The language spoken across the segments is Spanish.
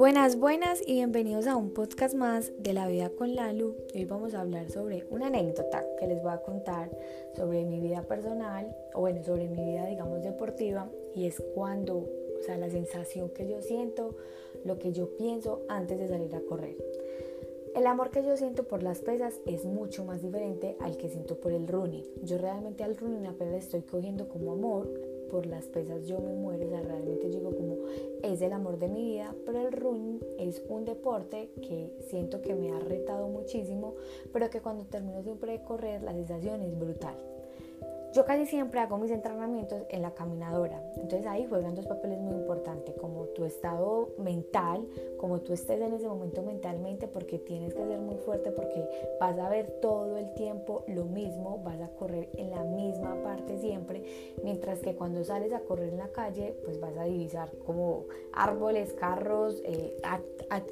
Buenas, buenas y bienvenidos a un podcast más de la vida con Lalu. Hoy vamos a hablar sobre una anécdota que les voy a contar sobre mi vida personal o bueno, sobre mi vida digamos deportiva y es cuando, o sea, la sensación que yo siento, lo que yo pienso antes de salir a correr. El amor que yo siento por las pesas es mucho más diferente al que siento por el running. Yo realmente al running apenas estoy cogiendo como amor, por las pesas yo me muero, o sea, realmente digo como es el amor de mi vida, pero el running es un deporte que siento que me ha retado muchísimo, pero que cuando termino siempre de correr la sensación es brutal. Yo casi siempre hago mis entrenamientos en la caminadora, entonces ahí juegan dos papeles muy importantes, como tu estado mental, como tú estés en ese momento mentalmente, porque tienes que ser muy fuerte, porque vas a ver todo el tiempo lo mismo, vas a correr en la misma parte siempre, mientras que cuando sales a correr en la calle, pues vas a divisar como árboles, carros, eh, a,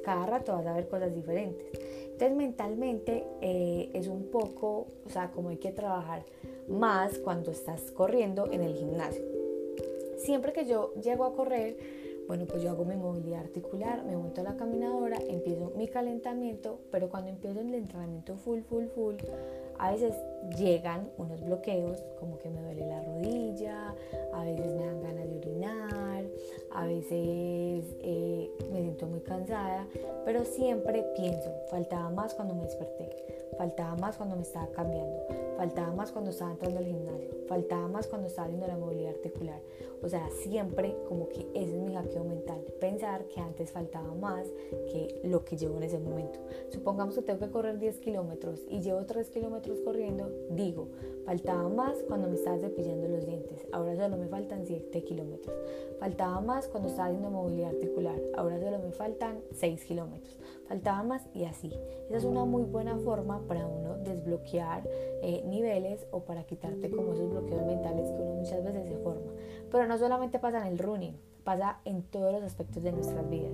cada rato vas a ver cosas diferentes. Entonces mentalmente eh, es un poco, o sea, como hay que trabajar más cuando estás corriendo en el gimnasio. Siempre que yo llego a correr, bueno, pues yo hago mi movilidad articular, me monto a la caminadora, empiezo mi calentamiento, pero cuando empiezo el entrenamiento full, full, full, a veces llegan unos bloqueos, como que me duele la rodilla, a veces me dan ganas de orinar, a veces eh, me siento muy cansada, pero siempre pienso, faltaba más cuando me desperté, faltaba más cuando me estaba cambiando, faltaba más cuando estaba entrando al gimnasio, faltaba más cuando estaba haciendo la movilidad articular. O sea, siempre como que ese es mi hackeo mental, pensar que antes faltaba más que lo que llevo en ese momento. Supongamos que tengo que correr 10 kilómetros y llevo 3 kilómetros corriendo, digo, faltaba más cuando me estaba cepillando los dientes, ahora solo me faltan 7 kilómetros. Faltaba más cuando estaba haciendo movilidad articular, ahora solo me faltan 6 kilómetros. Faltaba más y así. Esa es una muy buena forma para uno desbloquear eh, niveles o para quitarte como esos bloqueos mentales que uno muchas veces se forma. Pero no solamente pasa en el running, pasa en todos los aspectos de nuestras vidas.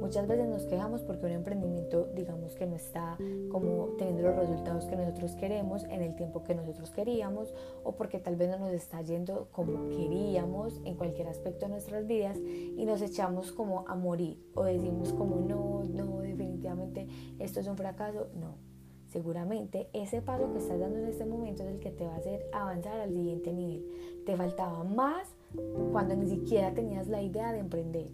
Muchas veces nos quejamos porque un emprendimiento, digamos que no está como teniendo los resultados que nosotros queremos en el tiempo que nosotros queríamos o porque tal vez no nos está yendo como queríamos en cualquier aspecto de nuestras vidas y nos echamos como a morir o decimos como no, no, definitivamente esto es un fracaso. No, Seguramente ese paso que estás dando en este momento es el que te va a hacer avanzar al siguiente nivel. Te faltaba más cuando ni siquiera tenías la idea de emprender.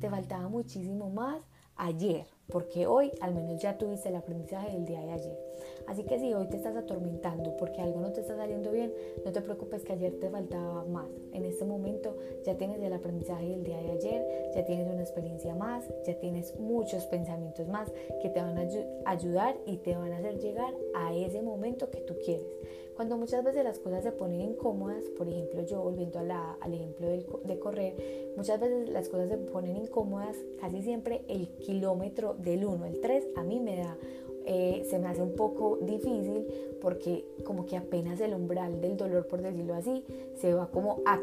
Te faltaba muchísimo más ayer, porque hoy al menos ya tuviste el aprendizaje del día de ayer. Así que si hoy te estás atormentando porque algo no te está saliendo bien, no te preocupes que ayer te faltaba más. En este momento ya tienes el aprendizaje del día de ayer, ya tienes una experiencia más, ya tienes muchos pensamientos más que te van a ayudar y te van a hacer llegar a ese momento que tú quieres. Cuando muchas veces las cosas se ponen incómodas, por ejemplo yo volviendo al ejemplo de correr, muchas veces las cosas se ponen incómodas, casi siempre el kilómetro del 1 al 3 a mí me da eh, se me hace un poco difícil porque como que apenas el umbral del dolor, por decirlo así, se va como a.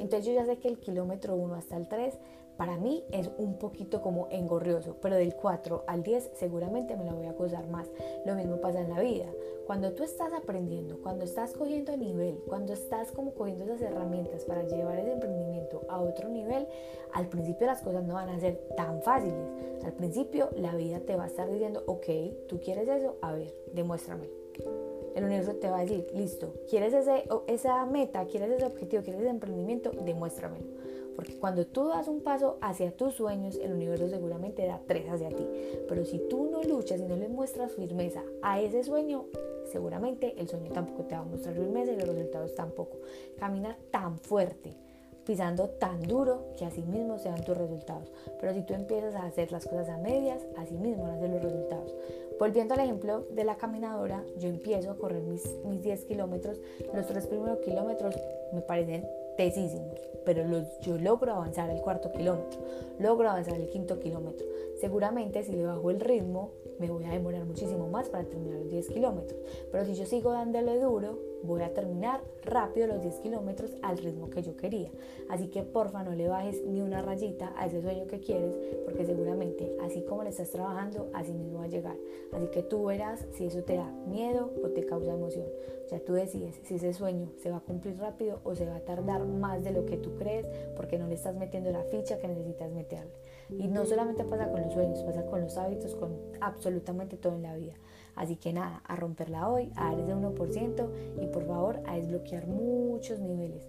Entonces yo ya sé que el kilómetro 1 hasta el 3 para mí es un poquito como engorrioso, pero del 4 al 10 seguramente me la voy a gozar más. Lo mismo pasa en la vida. Cuando tú estás aprendiendo, cuando estás cogiendo nivel, cuando estás como cogiendo esas herramientas para llevar ese emprendimiento a otro nivel, al principio las cosas no van a ser tan fáciles. Al principio la vida te va a estar diciendo, ok, tú quieres eso, a ver, demuéstrame. El universo te va a decir, listo, ¿quieres ese, esa meta? ¿Quieres ese objetivo? ¿Quieres ese emprendimiento? Demuéstramelo. Porque cuando tú das un paso hacia tus sueños, el universo seguramente da tres hacia ti. Pero si tú no luchas y no le muestras firmeza a ese sueño, seguramente el sueño tampoco te va a mostrar firmeza y los resultados tampoco. Camina tan fuerte, pisando tan duro que así mismo se dan tus resultados. Pero si tú empiezas a hacer las cosas a medias, así mismo van a los resultados. Volviendo al ejemplo de la caminadora, yo empiezo a correr mis, mis 10 kilómetros. Los tres primeros kilómetros me parecen tesísimos, pero yo logro avanzar el cuarto kilómetro, logro avanzar el quinto kilómetro. Seguramente si le bajo el ritmo, me voy a demorar muchísimo más para terminar los 10 kilómetros. Pero si yo sigo dándole duro, voy a terminar rápido los 10 kilómetros al ritmo que yo quería. Así que porfa no le bajes ni una rayita a ese sueño que quieres, porque seguramente así como le estás trabajando, así mismo va a llegar. Así que tú verás si eso te da miedo o te causa emoción. Ya tú decides si ese sueño se va a cumplir rápido o se va a tardar más de lo que tú crees, porque no le estás metiendo la ficha que necesitas meterle. Y no solamente pasa con los sueños, pasa con los hábitos, con absolutamente todo en la vida. Así que nada, a romperla hoy, a dar ese 1% y por favor a desbloquear muchos niveles.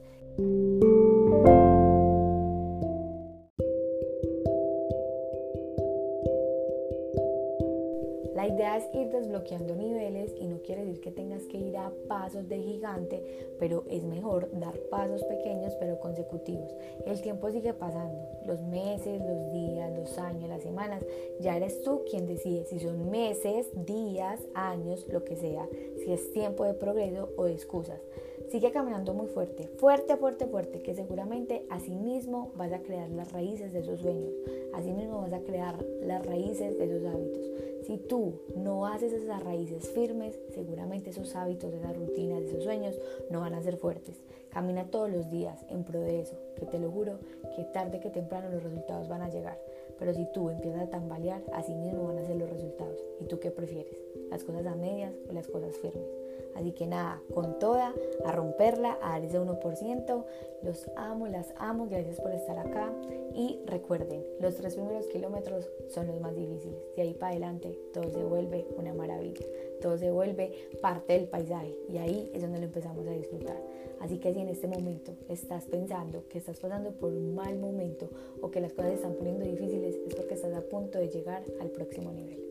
Desbloqueando niveles y no quiere decir que tengas que ir a pasos de gigante, pero es mejor dar pasos pequeños pero consecutivos. El tiempo sigue pasando, los meses, los días, los años, las semanas, ya eres tú quien decide si son meses, días, años, lo que sea, si es tiempo de progreso o de excusas. Sigue caminando muy fuerte, fuerte, fuerte, fuerte, que seguramente así mismo vas a crear las raíces de esos sueños, así mismo vas a crear las raíces de esos hábitos. Si tú no haces esas raíces firmes, seguramente esos hábitos, esas rutinas, esos sueños no van a ser fuertes. Camina todos los días en pro de eso, que te lo juro que tarde que temprano los resultados van a llegar. Pero si tú empiezas a tambalear, así mismo van a ser los resultados. ¿Y tú qué prefieres? ¿Las cosas a medias o las cosas firmes? Así que nada, con toda, a romperla, a dar ese 1%. Los amo, las amo, gracias por estar acá. Y recuerden, los tres primeros kilómetros son los más difíciles. De ahí para adelante todo se vuelve una maravilla. Todo se vuelve parte del paisaje y ahí es donde lo empezamos a disfrutar. Así que si en este momento estás pensando que estás pasando por un mal momento o que las cosas se están poniendo difíciles, es porque estás a punto de llegar al próximo nivel.